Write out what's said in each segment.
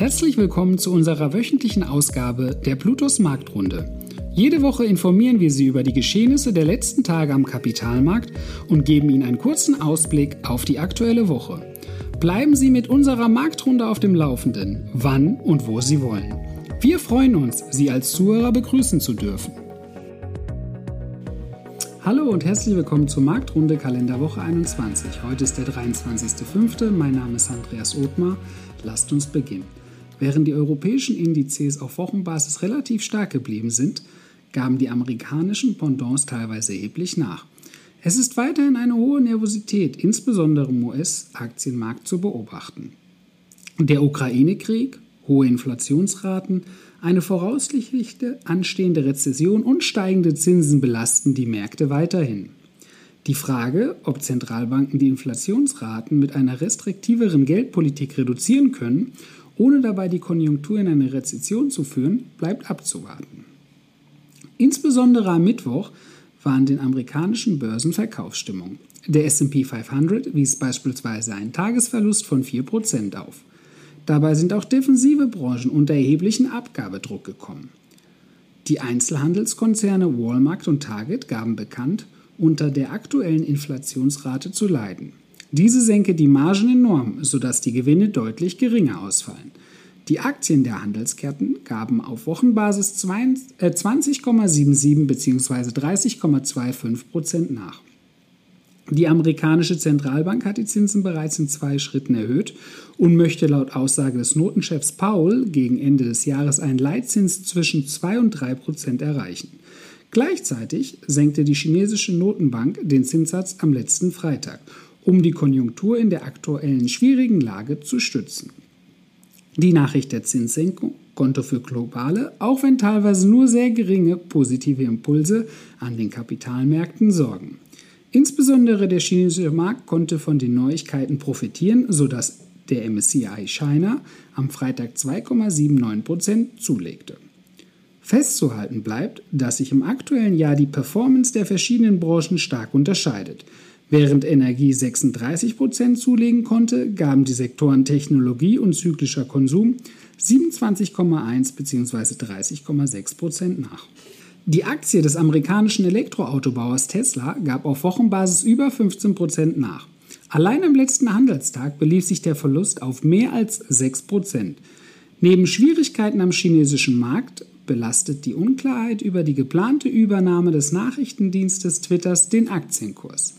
Herzlich willkommen zu unserer wöchentlichen Ausgabe der Plutos Marktrunde. Jede Woche informieren wir Sie über die Geschehnisse der letzten Tage am Kapitalmarkt und geben Ihnen einen kurzen Ausblick auf die aktuelle Woche. Bleiben Sie mit unserer Marktrunde auf dem Laufenden, wann und wo Sie wollen. Wir freuen uns, Sie als Zuhörer begrüßen zu dürfen. Hallo und herzlich willkommen zur Marktrunde Kalenderwoche 21. Heute ist der 23.05. Mein Name ist Andreas Othmar. Lasst uns beginnen. Während die europäischen Indizes auf Wochenbasis relativ stark geblieben sind, gaben die amerikanischen Pendants teilweise erheblich nach. Es ist weiterhin eine hohe Nervosität, insbesondere im US-Aktienmarkt, zu beobachten. Der Ukraine-Krieg, hohe Inflationsraten, eine voraussichtlich anstehende Rezession und steigende Zinsen belasten die Märkte weiterhin. Die Frage, ob Zentralbanken die Inflationsraten mit einer restriktiveren Geldpolitik reduzieren können ohne dabei die Konjunktur in eine Rezession zu führen, bleibt abzuwarten. Insbesondere am Mittwoch waren den amerikanischen Börsen Verkaufsstimmung. Der SP 500 wies beispielsweise einen Tagesverlust von 4% auf. Dabei sind auch defensive Branchen unter erheblichen Abgabedruck gekommen. Die Einzelhandelskonzerne Walmart und Target gaben bekannt, unter der aktuellen Inflationsrate zu leiden. Diese senke die Margen enorm, sodass die Gewinne deutlich geringer ausfallen. Die Aktien der Handelsketten gaben auf Wochenbasis 20,77 bzw. 30,25 Prozent nach. Die amerikanische Zentralbank hat die Zinsen bereits in zwei Schritten erhöht und möchte laut Aussage des Notenchefs Paul gegen Ende des Jahres einen Leitzins zwischen 2 und 3 Prozent erreichen. Gleichzeitig senkte die chinesische Notenbank den Zinssatz am letzten Freitag um die Konjunktur in der aktuellen schwierigen Lage zu stützen. Die Nachricht der Zinssenkung konnte für globale, auch wenn teilweise nur sehr geringe positive Impulse an den Kapitalmärkten sorgen. Insbesondere der chinesische Markt konnte von den Neuigkeiten profitieren, sodass der MSCI China am Freitag 2,79% zulegte. Festzuhalten bleibt, dass sich im aktuellen Jahr die Performance der verschiedenen Branchen stark unterscheidet. Während Energie 36% zulegen konnte, gaben die Sektoren Technologie und zyklischer Konsum 27,1 bzw. 30,6% nach. Die Aktie des amerikanischen Elektroautobauers Tesla gab auf Wochenbasis über 15% nach. Allein am letzten Handelstag belief sich der Verlust auf mehr als 6% Neben Schwierigkeiten am chinesischen Markt belastet die Unklarheit über die geplante Übernahme des Nachrichtendienstes Twitters den Aktienkurs.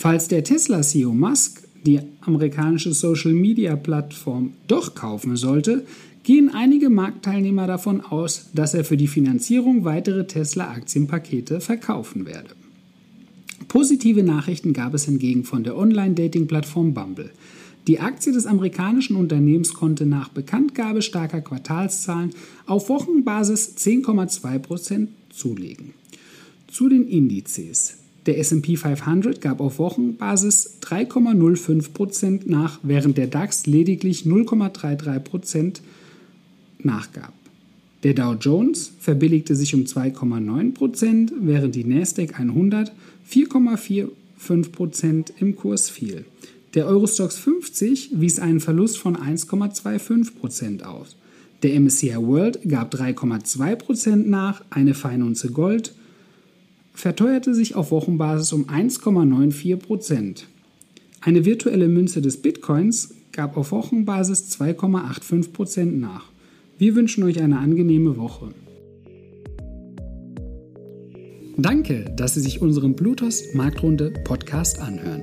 Falls der Tesla-CEO Musk die amerikanische Social-Media-Plattform doch kaufen sollte, gehen einige Marktteilnehmer davon aus, dass er für die Finanzierung weitere Tesla-Aktienpakete verkaufen werde. Positive Nachrichten gab es hingegen von der Online-Dating-Plattform Bumble. Die Aktie des amerikanischen Unternehmens konnte nach Bekanntgabe starker Quartalszahlen auf Wochenbasis 10,2% zulegen. Zu den Indizes. Der SP 500 gab auf Wochenbasis 3,05% nach, während der DAX lediglich 0,33% nachgab. Der Dow Jones verbilligte sich um 2,9%, während die Nasdaq 100 4,45% im Kurs fiel. Der Eurostox 50 wies einen Verlust von 1,25% aus. Der MSCI World gab 3,2% nach, eine Feinunze Gold verteuerte sich auf Wochenbasis um 1,94 Prozent. Eine virtuelle Münze des Bitcoins gab auf Wochenbasis 2,85 Prozent nach. Wir wünschen euch eine angenehme Woche. Danke, dass Sie sich unseren Bluetooth Marktrunde Podcast anhören.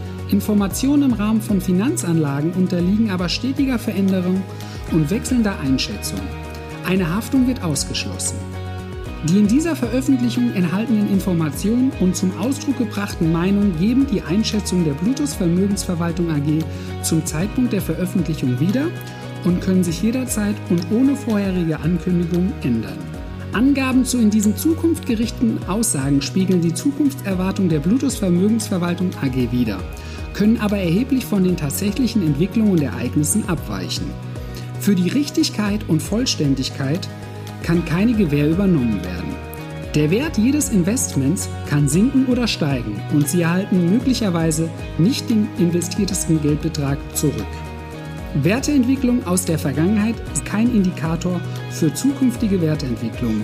Informationen im Rahmen von Finanzanlagen unterliegen aber stetiger Veränderung und wechselnder Einschätzung. Eine Haftung wird ausgeschlossen. Die in dieser Veröffentlichung enthaltenen Informationen und zum Ausdruck gebrachten Meinungen geben die Einschätzung der Bluetooth Vermögensverwaltung AG zum Zeitpunkt der Veröffentlichung wieder und können sich jederzeit und ohne vorherige Ankündigung ändern. Angaben zu in diesen Zukunft gerichteten Aussagen spiegeln die Zukunftserwartung der Bluetooth Vermögensverwaltung AG wider, können aber erheblich von den tatsächlichen Entwicklungen und Ereignissen abweichen. Für die Richtigkeit und Vollständigkeit kann keine Gewähr übernommen werden. Der Wert jedes Investments kann sinken oder steigen und Sie erhalten möglicherweise nicht den investiertesten Geldbetrag zurück. Werteentwicklung aus der Vergangenheit ist kein Indikator für zukünftige Wertentwicklung.